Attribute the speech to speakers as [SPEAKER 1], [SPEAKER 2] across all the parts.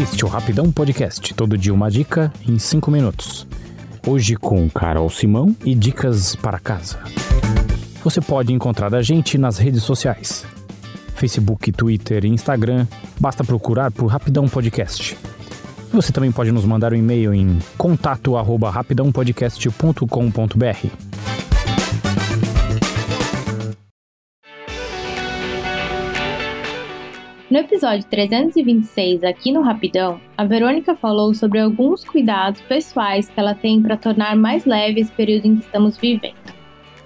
[SPEAKER 1] Este é o Rapidão Podcast, todo dia uma dica em 5 minutos. Hoje com Carol Simão e dicas para casa. Você pode encontrar a gente nas redes sociais. Facebook, Twitter e Instagram, basta procurar por Rapidão Podcast. Você também pode nos mandar um e-mail em contato@rapidãopodcast.com.br.
[SPEAKER 2] No episódio 326, aqui no Rapidão, a Verônica falou sobre alguns cuidados pessoais que ela tem para tornar mais leve esse período em que estamos vivendo.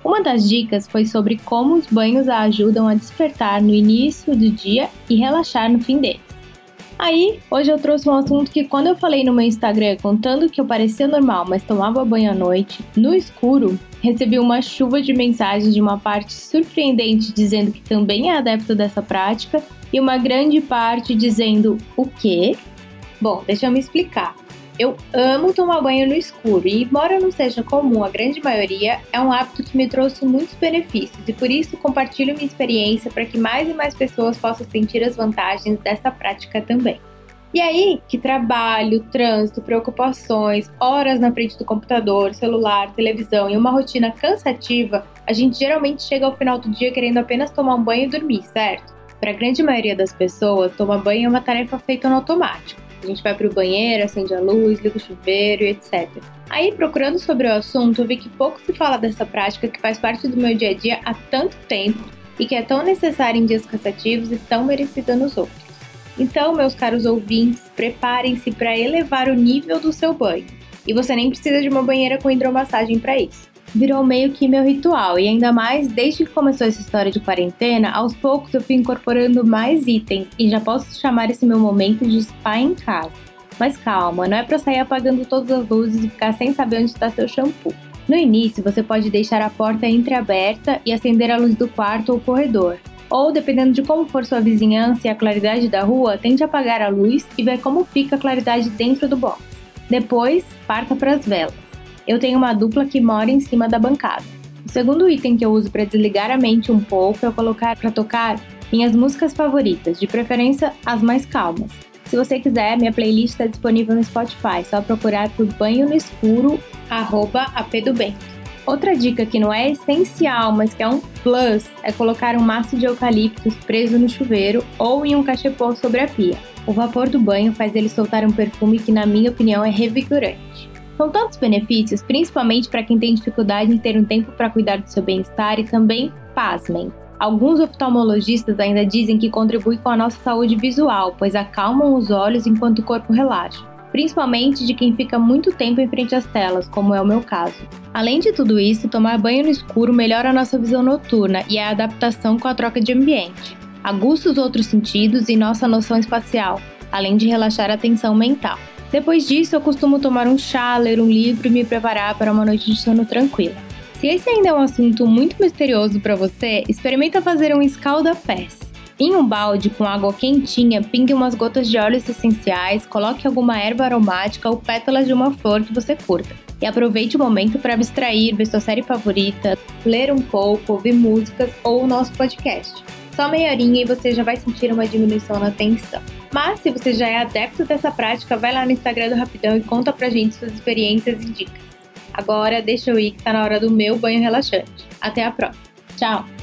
[SPEAKER 2] Uma das dicas foi sobre como os banhos a ajudam a despertar no início do dia e relaxar no fim dele. Aí, hoje eu trouxe um assunto que quando eu falei no meu Instagram contando que eu parecia normal, mas tomava banho à noite, no escuro, recebi uma chuva de mensagens de uma parte surpreendente dizendo que também é adepto dessa prática e uma grande parte dizendo o quê? Bom, deixa eu me explicar. Eu amo tomar banho no escuro e, embora não seja comum a grande maioria, é um hábito que me trouxe muitos benefícios e por isso compartilho minha experiência para que mais e mais pessoas possam sentir as vantagens dessa prática também. E aí, que trabalho, trânsito, preocupações, horas na frente do computador, celular, televisão e uma rotina cansativa, a gente geralmente chega ao final do dia querendo apenas tomar um banho e dormir, certo? Para a grande maioria das pessoas, tomar banho é uma tarefa feita no automático. A gente vai para o banheiro, acende a luz, liga o chuveiro e etc. Aí, procurando sobre o assunto, vi que pouco se fala dessa prática que faz parte do meu dia a dia há tanto tempo e que é tão necessária em dias cansativos e tão merecida nos outros. Então, meus caros ouvintes, preparem-se para elevar o nível do seu banho. E você nem precisa de uma banheira com hidromassagem para isso virou meio que meu ritual, e ainda mais desde que começou essa história de quarentena, aos poucos eu fui incorporando mais itens e já posso chamar esse meu momento de spa em casa. Mas calma, não é para sair apagando todas as luzes e ficar sem saber onde está seu shampoo. No início, você pode deixar a porta entreaberta e acender a luz do quarto ou corredor. Ou, dependendo de como for sua vizinhança e a claridade da rua, tente apagar a luz e ver como fica a claridade dentro do box. Depois, parta para as velas eu tenho uma dupla que mora em cima da bancada. O segundo item que eu uso para desligar a mente um pouco é colocar para tocar minhas músicas favoritas, de preferência as mais calmas. Se você quiser, minha playlist está disponível no Spotify, só procurar por Banho no Escuro, arroba. Outra dica que não é essencial, mas que é um plus, é colocar um maço de eucaliptus preso no chuveiro ou em um cachepô sobre a pia. O vapor do banho faz ele soltar um perfume que, na minha opinião, é revigorante. São tantos benefícios, principalmente para quem tem dificuldade em ter um tempo para cuidar do seu bem-estar e também, pasmem, Alguns oftalmologistas ainda dizem que contribui com a nossa saúde visual, pois acalmam os olhos enquanto o corpo relaxa, principalmente de quem fica muito tempo em frente às telas, como é o meu caso. Além de tudo isso, tomar banho no escuro melhora a nossa visão noturna e a adaptação com a troca de ambiente, aguça os outros sentidos e nossa noção espacial, além de relaxar a tensão mental. Depois disso, eu costumo tomar um chá, ler um livro e me preparar para uma noite de sono tranquila. Se esse ainda é um assunto muito misterioso para você, experimenta fazer um escalda-pés. Em um balde com água quentinha, pingue umas gotas de óleos essenciais, coloque alguma erva aromática ou pétalas de uma flor que você curta. E aproveite o momento para abstrair, ver sua série favorita, ler um pouco, ouvir músicas ou o nosso podcast. Só meia horinha e você já vai sentir uma diminuição na tensão. Mas se você já é adepto dessa prática, vai lá no Instagram do Rapidão e conta pra gente suas experiências e dicas. Agora deixa eu ir que tá na hora do meu banho relaxante. Até a próxima. Tchau!